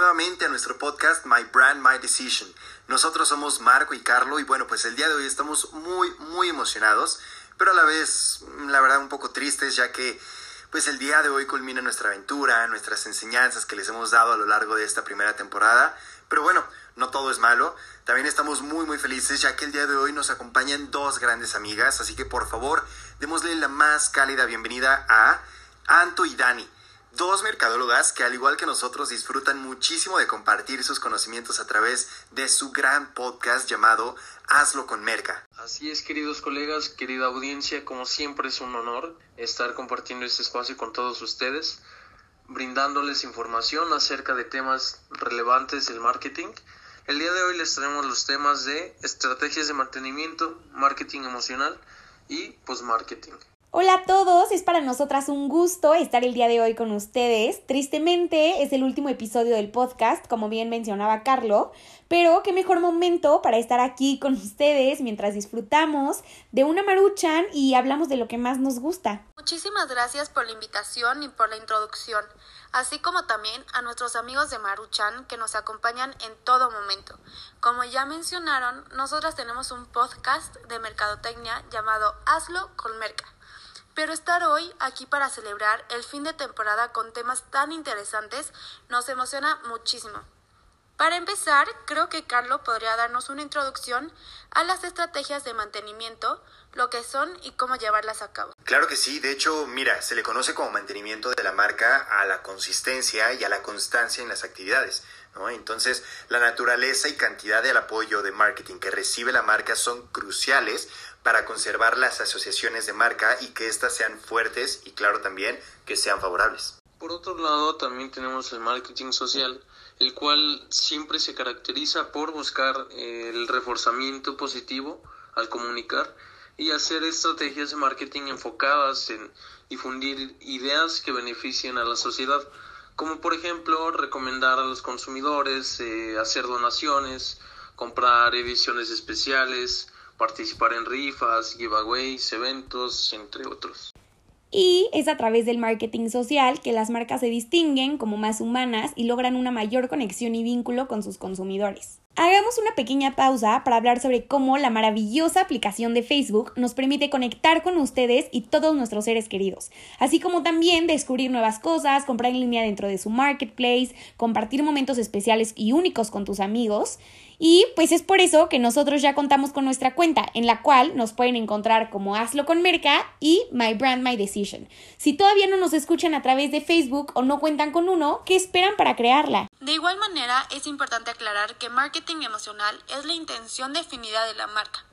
nuevamente a nuestro podcast My Brand, My Decision. Nosotros somos Marco y Carlo y bueno, pues el día de hoy estamos muy, muy emocionados, pero a la vez, la verdad, un poco tristes ya que pues el día de hoy culmina nuestra aventura, nuestras enseñanzas que les hemos dado a lo largo de esta primera temporada. Pero bueno, no todo es malo. También estamos muy muy felices ya que el día de hoy nos acompañan dos grandes amigas, así que por favor, démosle la más cálida bienvenida a Anto y Dani dos mercadólogas que al igual que nosotros disfrutan muchísimo de compartir sus conocimientos a través de su gran podcast llamado Hazlo con Merca. Así es, queridos colegas, querida audiencia, como siempre es un honor estar compartiendo este espacio con todos ustedes, brindándoles información acerca de temas relevantes del marketing. El día de hoy les traemos los temas de estrategias de mantenimiento, marketing emocional y post-marketing. Hola a todos, es para nosotras un gusto estar el día de hoy con ustedes. Tristemente es el último episodio del podcast, como bien mencionaba Carlo, pero qué mejor momento para estar aquí con ustedes mientras disfrutamos de una maruchan y hablamos de lo que más nos gusta. Muchísimas gracias por la invitación y por la introducción, así como también a nuestros amigos de Maruchan que nos acompañan en todo momento. Como ya mencionaron, nosotras tenemos un podcast de mercadotecnia llamado Hazlo con Merca pero estar hoy aquí para celebrar el fin de temporada con temas tan interesantes nos emociona muchísimo. Para empezar, creo que Carlos podría darnos una introducción a las estrategias de mantenimiento, lo que son y cómo llevarlas a cabo. Claro que sí, de hecho, mira, se le conoce como mantenimiento de la marca a la consistencia y a la constancia en las actividades. Entonces, la naturaleza y cantidad del apoyo de marketing que recibe la marca son cruciales para conservar las asociaciones de marca y que éstas sean fuertes y claro también que sean favorables. Por otro lado, también tenemos el marketing social, el cual siempre se caracteriza por buscar eh, el reforzamiento positivo al comunicar y hacer estrategias de marketing enfocadas en difundir ideas que beneficien a la sociedad, como por ejemplo recomendar a los consumidores eh, hacer donaciones, comprar ediciones especiales, participar en rifas, giveaways, eventos, entre otros. Y es a través del marketing social que las marcas se distinguen como más humanas y logran una mayor conexión y vínculo con sus consumidores. Hagamos una pequeña pausa para hablar sobre cómo la maravillosa aplicación de Facebook nos permite conectar con ustedes y todos nuestros seres queridos, así como también descubrir nuevas cosas, comprar en línea dentro de su marketplace, compartir momentos especiales y únicos con tus amigos y pues es por eso que nosotros ya contamos con nuestra cuenta, en la cual nos pueden encontrar como Hazlo con Merca y My Brand My Decision. Si todavía no nos escuchan a través de Facebook o no cuentan con uno, ¿qué esperan para crearla? De igual manera, es importante aclarar que marketing emocional es la intención definida de la marca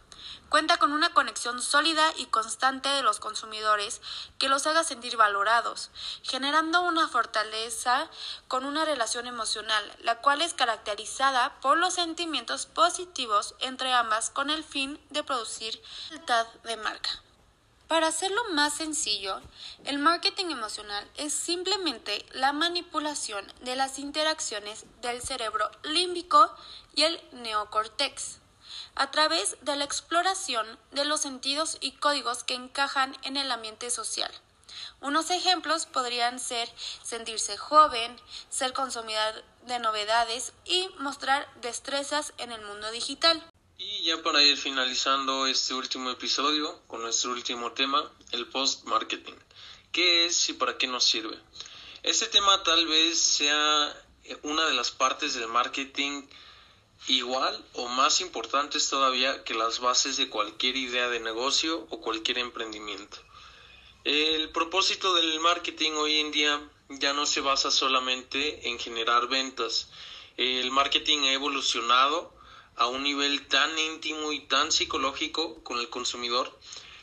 Cuenta con una conexión sólida y constante de los consumidores que los haga sentir valorados, generando una fortaleza con una relación emocional, la cual es caracterizada por los sentimientos positivos entre ambas con el fin de producir lealtad de marca. Para hacerlo más sencillo, el marketing emocional es simplemente la manipulación de las interacciones del cerebro límbico y el neocortex a través de la exploración de los sentidos y códigos que encajan en el ambiente social. Unos ejemplos podrían ser sentirse joven, ser consumidor de novedades y mostrar destrezas en el mundo digital. Y ya para ir finalizando este último episodio con nuestro último tema, el post-marketing. ¿Qué es y para qué nos sirve? Este tema tal vez sea una de las partes del marketing igual o más importantes todavía que las bases de cualquier idea de negocio o cualquier emprendimiento. El propósito del marketing hoy en día ya no se basa solamente en generar ventas. El marketing ha evolucionado a un nivel tan íntimo y tan psicológico con el consumidor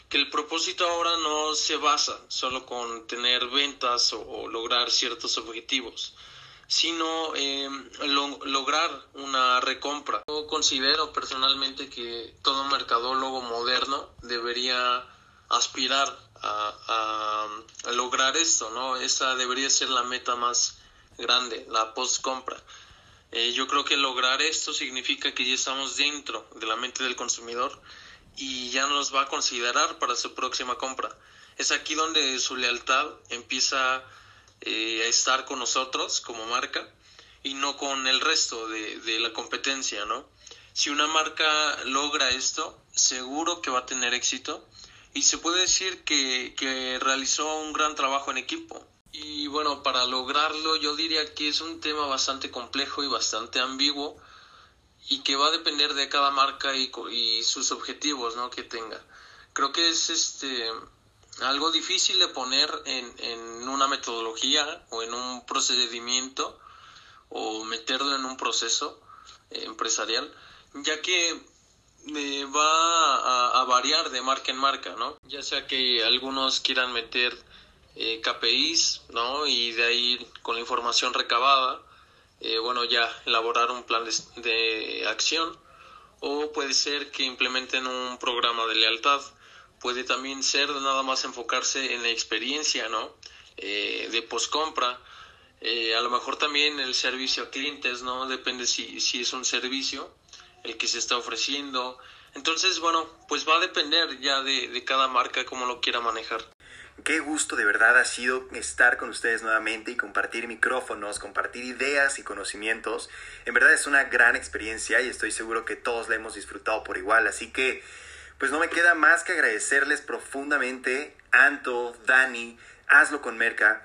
que el propósito ahora no se basa solo con tener ventas o, lograr ciertos objetivos sino eh, lograr una recompra. Yo considero personalmente que todo mercadólogo moderno debería aspirar a, lograr esto, ¿no? Esa debería ser la meta más grande, la post-compra. Eh, yo creo que lograr esto significa que ya estamos dentro de la mente del consumidor y ya nos va a considerar para su próxima compra. Es aquí donde su lealtad empieza a eh, estar con nosotros como marca y no con el resto de, de la competencia, ¿no? Si una marca logra esto, seguro que va a tener éxito y se puede decir que, que realizó un gran trabajo en equipo. Y bueno, para lograrlo yo diría que es un tema bastante complejo y bastante ambiguo y que va a depender de cada marca y, y sus objetivos ¿no? que tenga. Creo que es este algo difícil de poner en, en una metodología o en un procedimiento o meterlo en un proceso empresarial, ya que eh, va a, variar de marca en marca, ¿no? Ya sea que algunos quieran meter eh, KPIs, ¿no? Y de ahí con la información recabada, eh, bueno, ya elaborar un plan de, de, acción. O puede ser que implementen un programa de lealtad. Puede también ser nada más enfocarse en la experiencia, ¿no? de postcompra. a lo mejor también el servicio a clientes, ¿no? Depende si, si es un servicio el que se está ofreciendo. Entonces, bueno, pues va a depender ya de, de cada marca cómo lo quiera manejar. Qué gusto de verdad ha sido estar con ustedes nuevamente y compartir micrófonos, compartir ideas y conocimientos. En verdad es una gran experiencia y estoy seguro que todos la hemos disfrutado por igual. Así que, pues no me queda más que agradecerles profundamente, Anto, Dani, hazlo con Merca.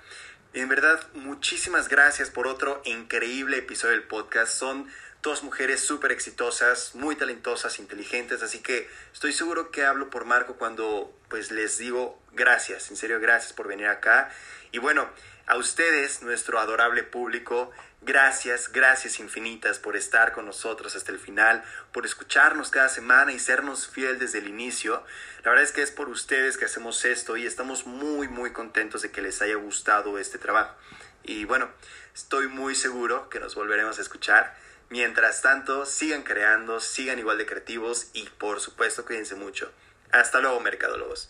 En verdad, muchísimas gracias por otro increíble episodio del podcast. Son dos mujeres súper exitosas, muy talentosas, inteligentes, así que estoy seguro que hablo por Marco cuando pues les digo gracias, en serio gracias por venir acá. Y bueno, a ustedes, nuestro adorable público, gracias, gracias infinitas por estar con nosotros hasta el final, por escucharnos cada semana y sernos fiel desde el inicio. La verdad es que es por ustedes que hacemos esto y estamos muy, muy contentos de que les haya gustado este trabajo. Y bueno, estoy muy seguro que nos volveremos a escuchar. Mientras tanto, sigan creando, sigan igual de creativos y por supuesto cuídense mucho. Hasta luego, mercadólogos.